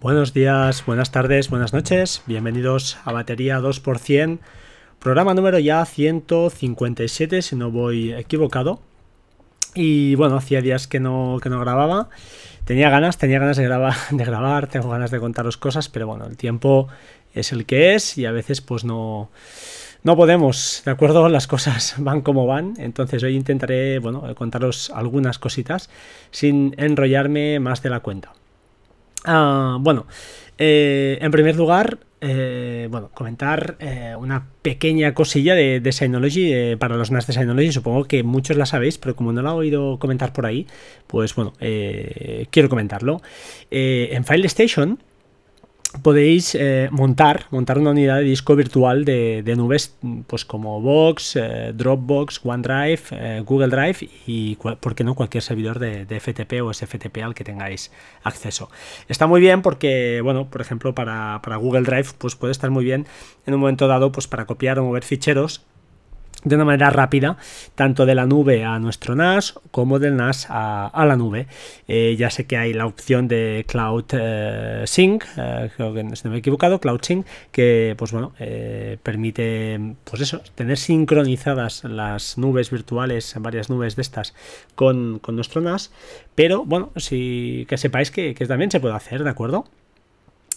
Buenos días, buenas tardes, buenas noches. Bienvenidos a Batería 2%, programa número ya 157, si no voy equivocado. Y bueno, hacía días que no, que no grababa. Tenía ganas, tenía ganas de grabar, de grabar, tengo ganas de contaros cosas, pero bueno, el tiempo es el que es y a veces pues no, no podemos, ¿de acuerdo? Las cosas van como van, entonces hoy intentaré, bueno, contaros algunas cositas sin enrollarme más de la cuenta. Ah, bueno, eh, en primer lugar, eh, bueno, comentar eh, una pequeña cosilla de, de Synology para los NAS de Synology. Supongo que muchos la sabéis, pero como no la he oído comentar por ahí, pues bueno, quiero comentarlo. en File Station podéis eh, montar, montar una unidad de disco virtual de, nubes pues como Box, eh, Dropbox, OneDrive, eh, Google Drive y, ¿por qué no?, cualquier servidor de, FTP o SFTP al que tengáis acceso. Está muy bien porque, bueno, por ejemplo, para, para Google Drive pues puede estar muy bien en un momento dado pues para copiar o mover ficheros de una manera rápida, tanto de la nube a nuestro NAS como del NAS a, la nube. Eh, ya sé que hay la opción de Cloud eh, Sync, eh, creo que no me he equivocado, Cloud Sync, que pues bueno, permite pues eso, tener sincronizadas las nubes virtuales, varias nubes de estas, con, nuestro NAS, pero bueno, si, que sepáis que, que también se puede hacer, ¿de acuerdo?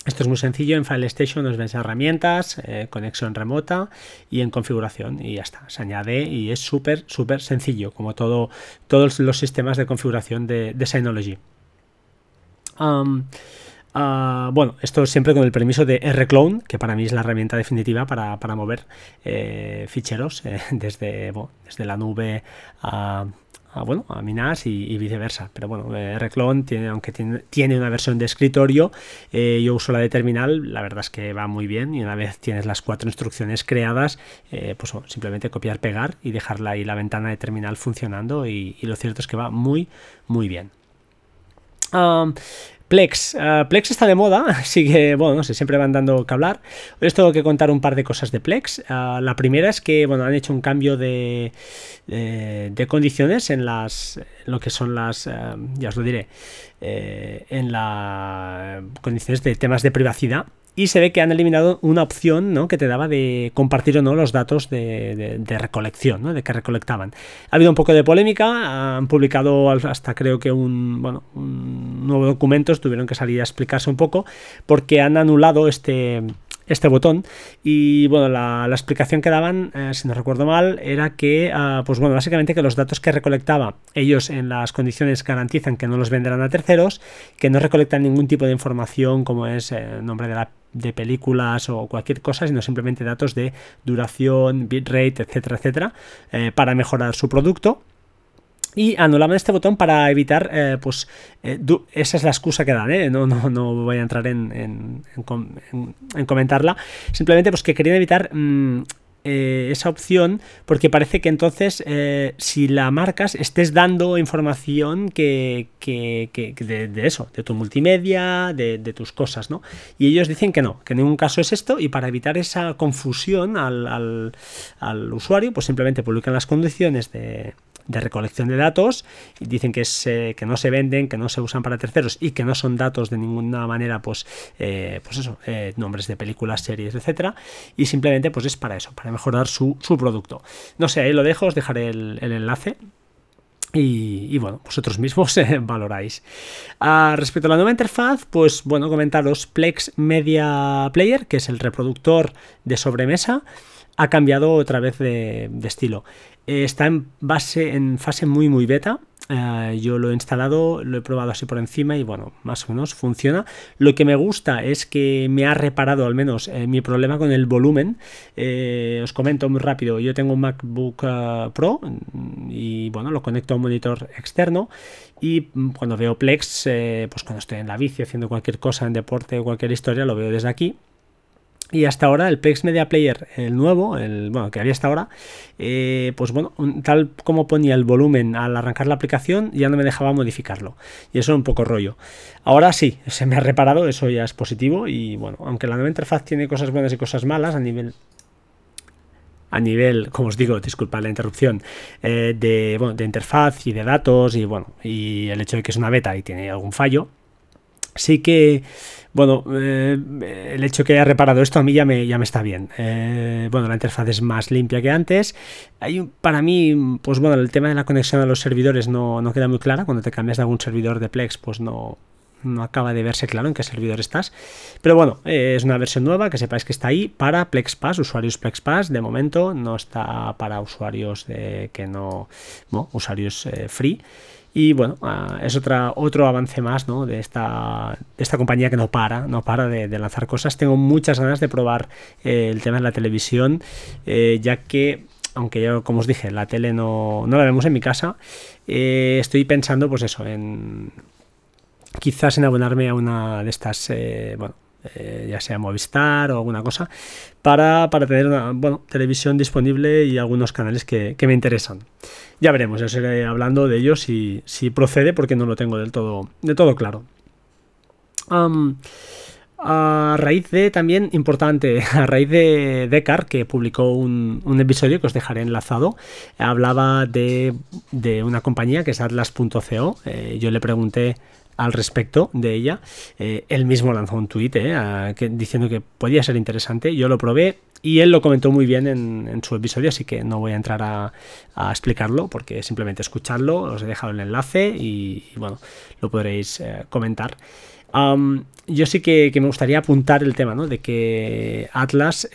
Esto es muy sencillo, en File Station nos ven herramientas, eh, conexión remota y en configuración y ya está, se añade y es súper, súper sencillo, como todo, todos los sistemas de configuración de, Synology. Ah, bueno, esto siempre con el permiso de Rclone, que para mí es la herramienta definitiva para, mover eh, ficheros eh, desde, desde la nube a a, bueno, a Minas y, viceversa. Pero bueno, eh, Reclone tiene, aunque tiene, una versión de escritorio, eh, yo uso la de terminal, la verdad es que va muy bien y una vez tienes las cuatro instrucciones creadas, eh, pues simplemente copiar, pegar y dejarla ahí la ventana de terminal funcionando y, lo cierto es que va muy, muy bien. Plex. Ah, Plex está de moda, sigue, bueno, no sé, siempre van dando que hablar. Hoy os tengo que contar un par de cosas de Plex. Ah, la primera es que, bueno, han hecho un cambio de, de, condiciones en las, lo que son las, ah, ya os lo diré, eh, en las condiciones de temas de privacidad y se ve que han eliminado una opción ¿no? que te daba de compartir o no los datos de, recolección, ¿no? de que recolectaban. Ha habido un poco de polémica, han publicado hasta creo que un, bueno, un nuevo documento, tuvieron que salir a explicarse un poco, porque han anulado este, este botón. Y bueno, la, explicación que daban, eh, si no recuerdo mal, era que, ah, pues bueno, básicamente que los datos que recolectaba ellos en las condiciones garantizan que no los venderán a terceros, que no recolectan ningún tipo de información como es el eh, nombre de la de películas o cualquier cosa, sino simplemente datos de duración, bitrate, etcétera, etcétera, eh, para mejorar su producto y anulaban este botón para evitar, eh, pues, eh, esa es la excusa que dan, ¿eh? no, no, no, voy a entrar en, en, comentarla, simplemente pues que querían evitar mm, esa opción porque parece que entonces si la marcas estés dando información que, que, de, eso, de tu multimedia, de, tus cosas, ¿no? Y ellos dicen que no, que en ningún caso es esto y para evitar esa confusión al, al usuario pues simplemente publican las condiciones de de recolección de datos y dicen que, se, que no se venden, que no se usan para terceros y que no son datos de ninguna manera, pues, eh, pues eso, eh, nombres de películas, series, etcétera, y simplemente pues es para eso, para mejorar su, producto. No sé, ahí lo dejo, os dejaré el, enlace. Y, bueno, vosotros mismos valoráis. Ah, respecto a la nueva interfaz, pues bueno, comentaros Plex Media Player, que es el reproductor de sobremesa, ha cambiado otra vez de, estilo. Eh, está en base, en fase muy muy beta. Eh, yo lo he instalado, lo he probado así por encima y bueno, más o menos funciona. Lo que me gusta es que me ha reparado al menos eh, mi problema con el volumen. os comento muy rápido, yo tengo un MacBook Pro y bueno, lo conecto a un monitor externo y mm, cuando veo Plex, pues cuando estoy en la bici haciendo cualquier cosa en deporte o cualquier historia, lo veo desde aquí y hasta ahora el Plex Media Player, el nuevo, el bueno, que había hasta ahora, eh, pues bueno, tal como ponía el volumen al arrancar la aplicación, ya no me dejaba modificarlo. Y eso es un poco rollo. Ahora sí, se me ha reparado, eso ya es positivo. Y bueno, aunque la nueva interfaz tiene cosas buenas y cosas malas a nivel a nivel, como os digo, disculpad la interrupción, eh, de, bueno, de interfaz y de datos y bueno, y el hecho de que es una beta y tiene algún fallo, sí que bueno, eh, el hecho que haya reparado esto a mí ya me, ya me está bien. Eh, bueno, la interfaz es más limpia que antes. Hay, para mí, pues bueno, el tema de la conexión a los servidores no, no queda muy clara. Cuando te cambias de algún servidor de Plex, pues no, no acaba de verse claro en qué servidor estás. Pero bueno, eh, es una versión nueva que sepáis que está ahí para PlexPass, usuarios PlexPass. De momento no está para usuarios de, que no, no usuarios free. Y bueno, ah, es otra, otro avance más ¿no? de, esta, esta compañía que no para, no para de, lanzar cosas. Tengo muchas ganas de probar eh, el tema de la televisión, eh, ya que aunque yo, como os dije, la tele no, no la vemos en mi casa, eh, estoy pensando, pues eso, en quizás en abonarme a una de estas, bueno, ya sea Movistar o alguna cosa, para, tener una bueno, televisión disponible y algunos canales que, que me interesan. Ya veremos, ya seguiré hablando de ellos si, si procede, porque no lo tengo del todo, de todo claro. a raíz de, también importante, a raíz de Decar, que publicó un, episodio que os dejaré enlazado, hablaba de, de una compañía que es Atlas.co. Eh, yo le pregunté al respecto de ella. Eh, él mismo lanzó un tuit eh, diciendo que podía ser interesante. Yo lo probé y él lo comentó muy bien en, su episodio, así que no voy a entrar a, explicarlo porque simplemente escucharlo, os he dejado el enlace y, bueno, lo podréis eh, comentar. yo sí que, me gustaría apuntar el tema ¿no? de que Atlas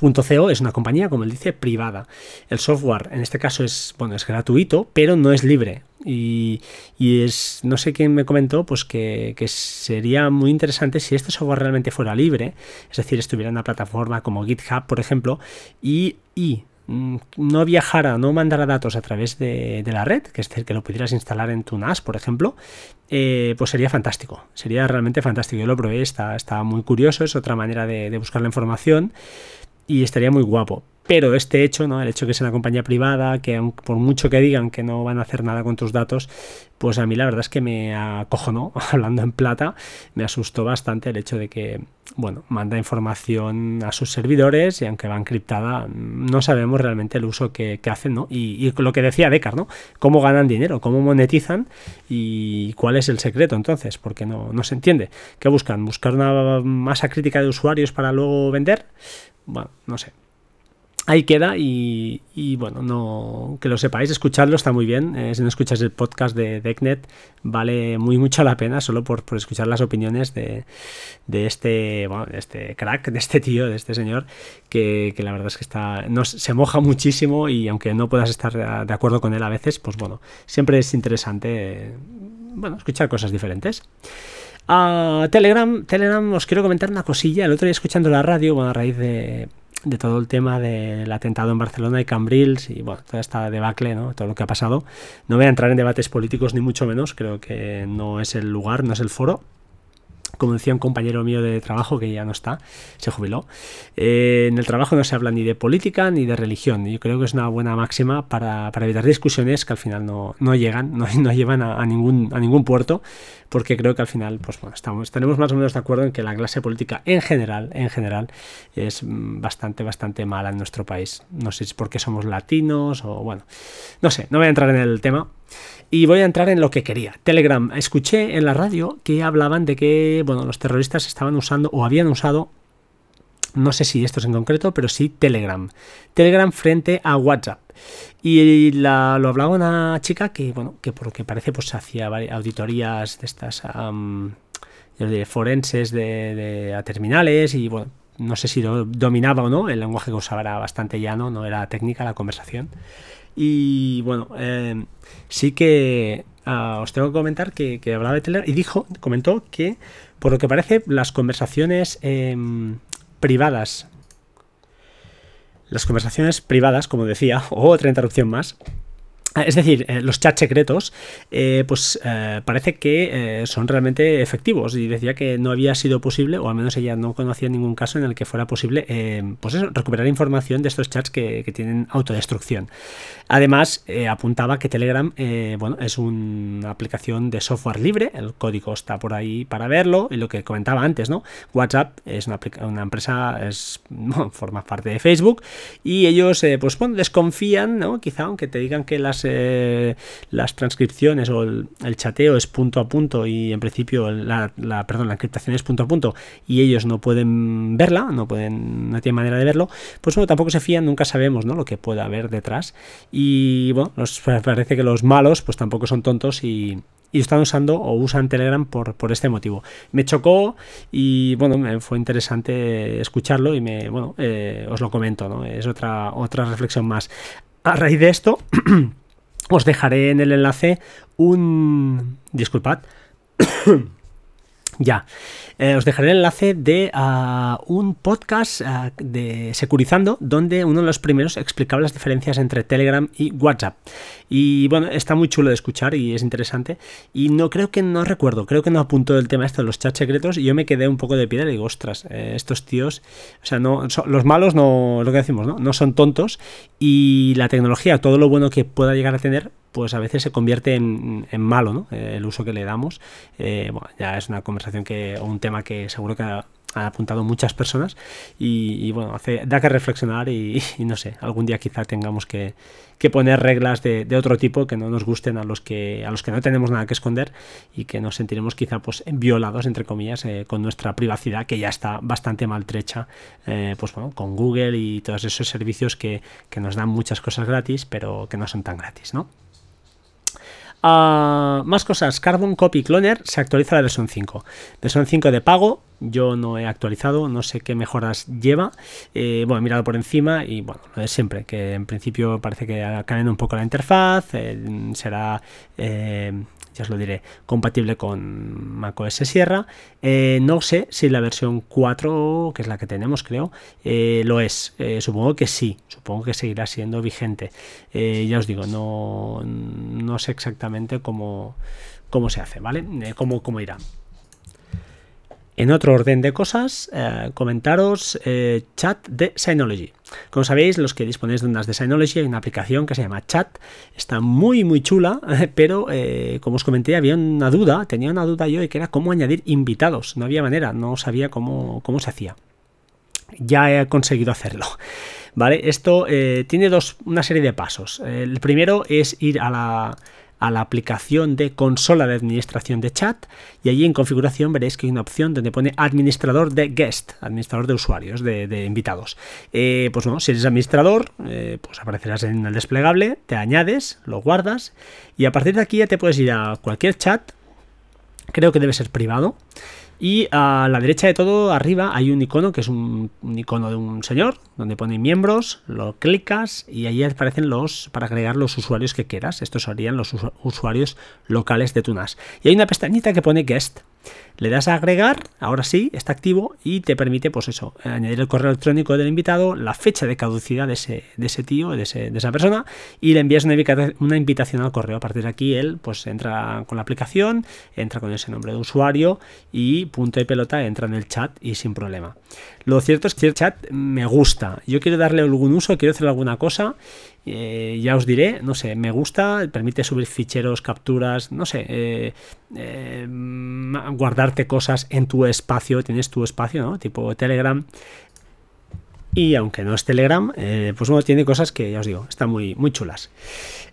.co es una compañía, como él dice, privada. El software, en este caso, es, bueno, es gratuito, pero no es libre. Y, es, no sé quién me comentó, pues que, sería muy interesante si este software realmente fuera libre, es decir, estuviera en una plataforma como GitHub, por ejemplo, y, mm, no viajara, no mandara datos a través de, la red, que es decir, que lo pudieras instalar en tu NAS, por ejemplo, eh, pues sería fantástico, sería realmente fantástico. Yo lo probé, está, está muy curioso, es otra manera de, de buscar la información y estaría muy guapo. Pero este hecho, ¿no? El hecho de que sea una compañía privada, que por mucho que digan que no van a hacer nada con tus datos, pues a mí la verdad es que me acojonó, hablando en plata, me asustó bastante el hecho de que, bueno, manda información a sus servidores y aunque va encriptada, no sabemos realmente el uso que, hacen, ¿no? Y, lo que decía Decar, ¿no? Cómo ganan dinero, cómo monetizan y cuál es el secreto entonces, porque no, no se entiende. ¿Qué buscan? ¿Buscar una masa crítica de usuarios para luego vender? bueno, no sé. Ahí queda y, bueno, no que lo sepáis, escuchadlo está muy bien. Eh, si no escuchas el podcast de DeckNet, vale muy mucho la pena solo por, escuchar las opiniones de, este, bueno, de este crack, de este tío, de este señor, que, la verdad es que está, se moja muchísimo y aunque no puedas estar de acuerdo con él a veces, pues bueno, siempre es interesante bueno, escuchar cosas diferentes. A Telegram, Telegram, os quiero comentar una cosilla. El otro día escuchando la radio, a raíz de, todo el tema del atentado en Barcelona y Cambrils y bueno, toda esta debacle, ¿no? todo lo que ha pasado. No voy a entrar en debates políticos ni mucho menos, creo que no es el lugar, no es el foro como decía un compañero mío de trabajo que ya no está, se jubiló, eh, en el trabajo no se habla ni de política ni de religión. Yo creo que es una buena máxima para, evitar discusiones que al final no, llegan, no, no llevan a, ningún, a ningún puerto, porque creo que al final, pues bueno, estamos, tenemos más o menos de acuerdo en que la clase política en general, en general, es bastante, bastante mala en nuestro país. No sé si es porque somos latinos o bueno, no sé, no voy a entrar en el tema. Y voy a entrar en lo que quería. Telegram. Escuché en la radio que hablaban de que bueno, los terroristas estaban usando o habían usado, no sé si esto es en concreto, pero sí Telegram. Telegram frente a WhatsApp. Y lo hablaba una chica que, bueno, que por lo que parece, pues hacía auditorías de estas forenses de, a terminales y bueno, no sé si dominaba o no, el lenguaje que usaba era bastante llano, no era técnica la conversación. Y bueno, eh, sí que ah, os tengo que comentar que, hablaba de Telegram y dijo, comentó que por lo que parece las conversaciones em, privadas, las conversaciones privadas, como decía, otra interrupción más, es decir, eh, los chats secretos, eh, pues eh, parece que son realmente efectivos. Y decía que no había sido posible, o al menos ella no conocía ningún caso en el que fuera posible, pues eso, recuperar información de estos chats que, tienen autodestrucción. Además, apuntaba que Telegram, bueno, es una aplicación de software libre, el código está por ahí para verlo, y lo que comentaba antes, ¿no? WhatsApp es una, una empresa, es, forma parte de Facebook, y ellos, pues bueno, desconfían, ¿no? Quizá, aunque te digan que las eh, las transcripciones o el, chateo es punto a punto y en principio la, perdón, la encriptación es punto a punto y ellos no pueden verla, no pueden, no tienen manera de verlo, pues bueno, tampoco se fían, nunca sabemos ¿no? lo que puede haber detrás. Y bueno, nos parece que los malos pues tampoco son tontos y, están usando o usan Telegram por, por, este motivo. Me chocó y bueno, me fue interesante escucharlo y me, bueno, eh, os lo comento, ¿no? Es otra, otra reflexión más. A raíz de esto, os dejaré en el enlace un... Disculpad. Ya. Eh, os dejaré el enlace de ah, un podcast ah, de Securizando, donde uno de los primeros explicaba las diferencias entre Telegram y WhatsApp. Y bueno, está muy chulo de escuchar y es interesante. Y no creo que no recuerdo, creo que no apuntó el tema esto de los chats secretos y yo me quedé un poco de piedra y digo, ostras, eh, estos tíos, o sea, no, los malos no, lo que decimos, ¿no? No son tontos y la tecnología, todo lo bueno que pueda llegar a tener, pues a veces se convierte en, malo, ¿no? Eh, el uso que le damos. bueno, ya es una conversación que, o un tema que seguro que ha, apuntado muchas personas y, bueno, hace, da que reflexionar y, no sé, algún día quizá tengamos que, poner reglas de, otro tipo que no nos gusten a los que, a los que no tenemos nada que esconder y que nos sentiremos quizá pues violados, entre comillas, eh, con nuestra privacidad que ya está bastante maltrecha, eh, pues bueno, con Google y todos esos servicios que, que nos dan muchas cosas gratis, pero que no son tan gratis, ¿no? Ah, más cosas, Carbon Copy Cloner se actualiza la versión 5. Versión 5 de pago, yo no he actualizado, no sé qué mejoras lleva. Eh, bueno, he mirado por encima y bueno, lo de siempre, que en principio parece que cambiado un poco la interfaz, eh, será eh, ya os lo diré, compatible con macOS Sierra. Eh, no sé si la versión 4, que es la que tenemos, creo, eh, lo es. Eh, supongo que sí, supongo que seguirá siendo vigente. ya os digo, no, no sé exactamente cómo, cómo se hace, ¿vale? cómo, cómo irá. En otro orden de cosas, eh, comentaros eh, Chat de Synology. Como sabéis, los que disponéis de unas de Synology, hay una aplicación que se llama Chat. Está muy, muy chula, pero eh, como os comenté, había una duda, tenía una duda yo de que era cómo añadir invitados. No había manera, no sabía cómo, cómo se hacía. Ya he conseguido hacerlo. ¿Vale? Esto tiene dos, una serie de pasos. El primero es ir a la a la aplicación de consola de administración de chat y allí en configuración veréis que hay una opción donde pone administrador de guest, administrador de usuarios, de, invitados. Eh, pues bueno, si eres administrador, eh, pues aparecerás en el desplegable, te añades, lo guardas y a partir de aquí ya te puedes ir a cualquier chat, creo que debe ser privado y a la derecha de todo, arriba, hay un icono que es un, icono de un señor, donde pone miembros, lo clicas y ahí aparecen los, para agregar los usuarios que quieras. Estos serían los usuarios locales de tu NAS. Y hay una pestañita que pone guest. Le das a agregar, ahora sí, está activo y te permite, pues eso, añadir el correo electrónico del invitado, la fecha de caducidad de ese, de ese tío, de, esa persona, y le envías una, una invitación al correo. A partir de aquí, él pues entra con la aplicación, entra con ese nombre de usuario y punto de pelota entra en el chat y sin problema. Lo cierto es que el chat me gusta. Yo quiero darle algún uso, quiero hacer alguna cosa eh, ya os diré, no sé, me gusta, permite subir ficheros, capturas, no sé, eh, eh, guardarte cosas en tu espacio, tienes tu espacio, ¿no? Tipo Telegram. Y aunque no es Telegram, pues bueno, tiene cosas que ya os digo, están muy, muy chulas.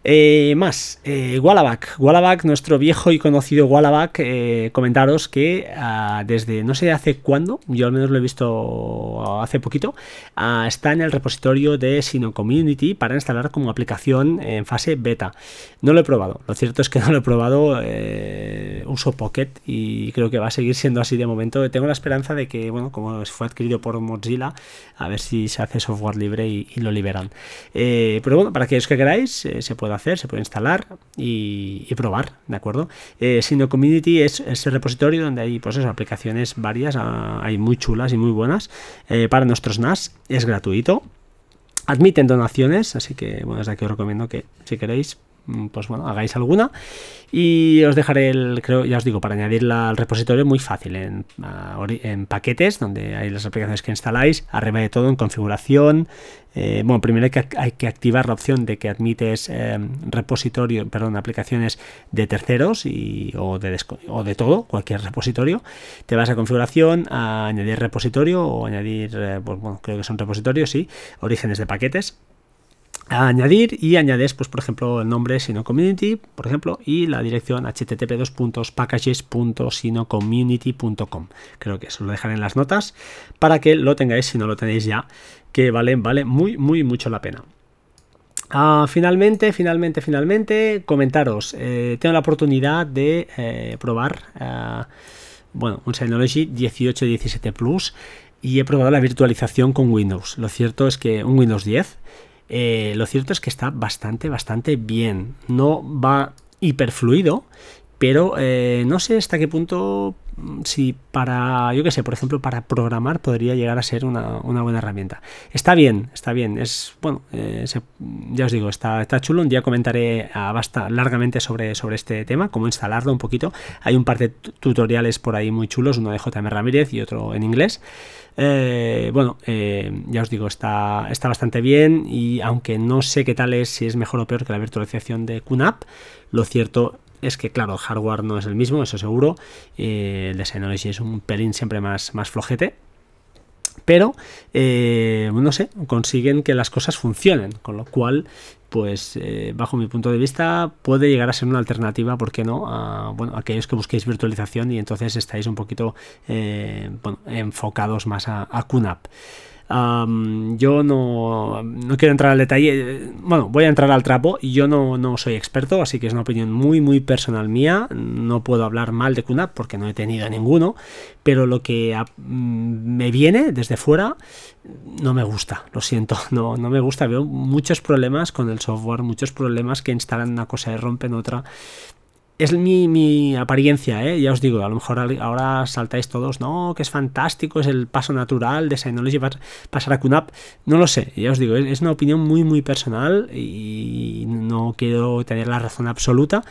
Eh, más, eh, Wallaback. Nuestro viejo y conocido Wallaback, eh, comentaros que ah, desde no sé hace cuándo, yo al menos lo he visto hace poquito, ah, está en el repositorio de Sino Community para instalar como aplicación en fase beta. No lo he probado, lo cierto es que no lo he probado, eh, uso Pocket y creo que va a seguir siendo así de momento. Tengo la esperanza de que, bueno, como fue adquirido por Mozilla, a ver si se hace software libre y, lo liberan. pero bueno, para aquellos que queráis, se puede hacer, se puede instalar y, probar, ¿de acuerdo? Eh, Sino Community es ese repositorio donde hay pues aplicaciones varias, ah, hay muy chulas y muy buenas eh, para nuestros NAS, es gratuito. Admiten donaciones, así que bueno, desde aquí os recomiendo que si queréis pues bueno, hagáis alguna. Y os dejaré el, creo, ya os digo, para añadirla al repositorio muy fácil en, paquetes, donde hay las aplicaciones que instaláis, arriba de todo en configuración. Eh, bueno, primero hay que, hay que, activar la opción de que admites eh, repositorio, perdón, aplicaciones de terceros y, o, de, o de todo, cualquier repositorio. Te vas a configuración, a añadir repositorio o añadir, eh, pues, bueno, creo que son repositorios, sí, orígenes de paquetes a añadir y añades pues por ejemplo el nombre sino community por ejemplo y la dirección http://packages.sinocommunity.com creo que eso lo dejaré en las notas para que lo tengáis si no lo tenéis ya que vale vale muy muy mucho la pena ah, finalmente, finalmente, finalmente, comentaros. Eh, tengo la oportunidad de eh, probar eh, bueno, un Synology 1817 Plus y he probado la virtualización con Windows. Lo cierto es que un Windows 10 eh, lo cierto es que está bastante, bastante bien. No va hiperfluido, pero eh, no sé hasta qué punto, mm, si para, yo qué sé, por ejemplo, para programar podría llegar a ser una, buena herramienta. Está bien, está bien, es, bueno, eh, ya os digo, está, está chulo. Un día comentaré basta, largamente sobre, sobre este tema, cómo instalarlo un poquito. Hay un par de tutoriales por ahí muy chulos, uno de JM Ramírez y otro en inglés. Eh, bueno, eh, ya os digo, está, está bastante bien y aunque no sé qué tal es, si es mejor o peor que la virtualización de QNAP, lo cierto es que, claro, el hardware no es el mismo, eso seguro. Eh, el de Synology es un pelín siempre más, más flojete pero eh, no sé, consiguen que las cosas funcionen, con lo cual, pues eh, bajo mi punto de vista puede llegar a ser una alternativa, ¿por qué no? A bueno, aquellos que busquéis virtualización y entonces estáis un poquito eh, enfocados más a, a QNAP yo no, quiero entrar al detalle, bueno, voy a entrar al trapo yo no, no, soy experto, así que es una opinión muy, muy personal mía. No puedo hablar mal de QNAP porque no he tenido ninguno, pero lo que mm, me viene desde fuera no me gusta, lo siento, no, no me gusta. Veo muchos problemas con el software, muchos problemas que instalan una cosa y rompen otra es mi, apariencia, ¿eh? ya os digo, a lo mejor ahora saltáis todos, no, que es fantástico, es el paso natural de Synology pasar a QNAP, no lo sé, ya os digo, es una opinión muy muy personal y no quiero tener la razón absoluta,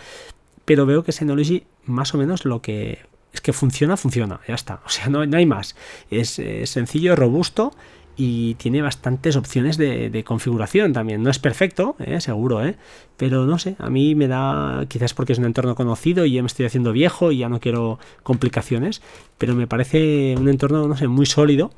pero veo que Synology más o menos lo que es que funciona, funciona, ya está, o sea, no, no hay más, es, es sencillo, robusto y tiene bastantes opciones de, configuración también. No es perfecto, ¿eh? seguro, ¿eh? pero no sé, a mí me da, quizás porque es un entorno conocido y ya me estoy haciendo viejo y ya no quiero complicaciones, pero me parece un entorno, no sé, muy sólido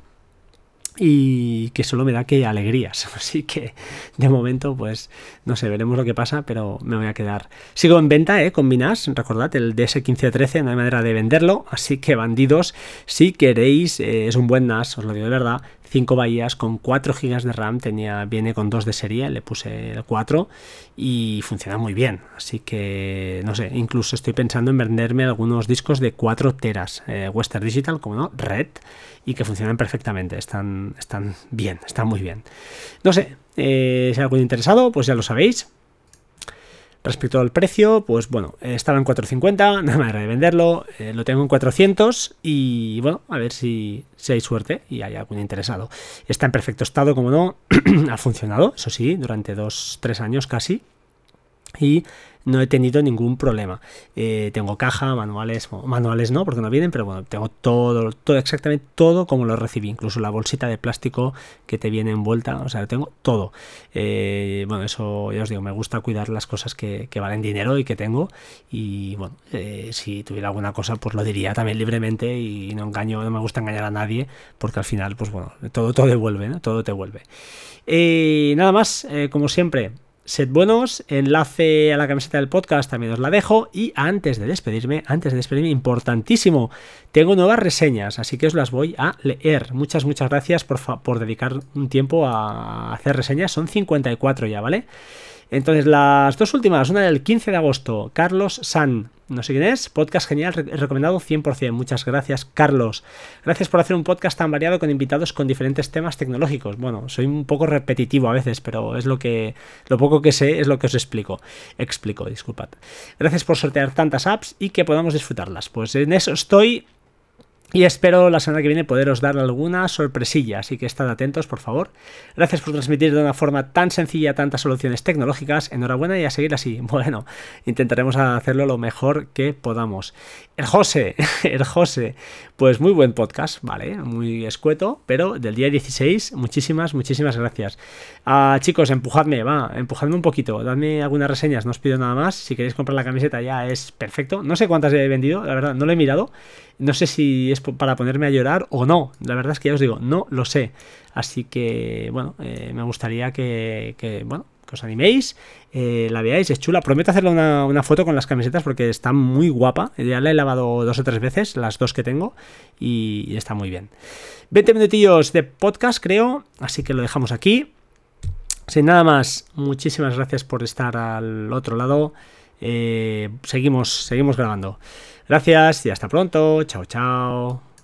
y que solo me da que alegrías. Así que de momento, pues no sé, veremos lo que pasa, pero me voy a quedar. Sigo en venta, ¿eh? Con Minas, recordad, el DS1513, no hay manera de venderlo, así que bandidos, si queréis, eh, es un buen NAS, os lo digo de verdad, 5 bahías con 4 GB de RAM, tenía, viene con 2 de serie, le puse el 4 y funciona muy bien. Así que, no sé, incluso estoy pensando en venderme algunos discos de 4 teras, eh, Western Digital, como no, Red, y que funcionan perfectamente, están, están bien, están muy bien. No sé, eh, si hay algún interesado, pues ya lo sabéis. Respecto al precio, pues bueno, estaba en 450, no me de venderlo, eh, lo tengo en 400 y bueno, a ver si, si, hay suerte y hay algún interesado. Está en perfecto estado, como no, ha funcionado, eso sí, durante 2-3 años casi. Y no he tenido ningún problema. Eh, tengo caja, manuales, manuales no, porque no vienen, pero bueno, tengo todo, todo, exactamente todo como lo recibí, incluso la bolsita de plástico que te viene envuelta, o sea, tengo todo. Eh, bueno, eso ya os digo, me gusta cuidar las cosas que, valen dinero y que tengo, y bueno, eh, si tuviera alguna cosa, pues lo diría también libremente y no engaño, no me gusta engañar a nadie, porque al final, pues bueno, todo, todo devuelve, ¿no? todo te vuelve. nada más, como siempre, Sed buenos, enlace a la camiseta del podcast también os la dejo. Y antes de despedirme, antes de despedirme, importantísimo, tengo nuevas reseñas, así que os las voy a leer. Muchas, muchas gracias por, por dedicar un tiempo a hacer reseñas. Son 54 ya, ¿vale? Entonces, las dos últimas, una del 15 de agosto, Carlos San, no sé quién es, podcast genial, recomendado 100%. Muchas gracias, Carlos. Gracias por hacer un podcast tan variado con invitados con diferentes temas tecnológicos. Bueno, soy un poco repetitivo a veces, pero es lo que lo poco que sé es lo que os explico. Explico, disculpad. Gracias por sortear tantas apps y que podamos disfrutarlas. Pues en eso estoy Y espero la semana que viene poderos dar alguna sorpresilla, así que estad atentos, por favor. Gracias por transmitir de una forma tan sencilla tantas soluciones tecnológicas. Enhorabuena y a seguir así. Bueno, intentaremos hacerlo lo mejor que podamos. El José, el José, pues muy buen podcast, ¿vale? Muy escueto, pero del día 16, muchísimas, muchísimas gracias. Ah, chicos, empujadme, va, empujadme un poquito, dadme algunas reseñas, no os pido nada más. Si queréis comprar la camiseta ya es perfecto. No sé cuántas he vendido, la verdad, no lo he mirado. No sé si es para ponerme a llorar o no. La verdad es que ya os digo, no lo sé. Así que, bueno, eh, me gustaría que, bueno, os animéis, eh, la veáis, es chula. Prometo hacerle una, foto con las camisetas porque está muy guapa. Ya la he lavado dos o tres veces, las dos que tengo, y, está muy bien. 20 minutillos de podcast, creo, así que lo dejamos aquí. Sin nada más, muchísimas gracias por estar al otro lado. Eh, seguimos, seguimos grabando. Gracias y hasta pronto. Chao, chao.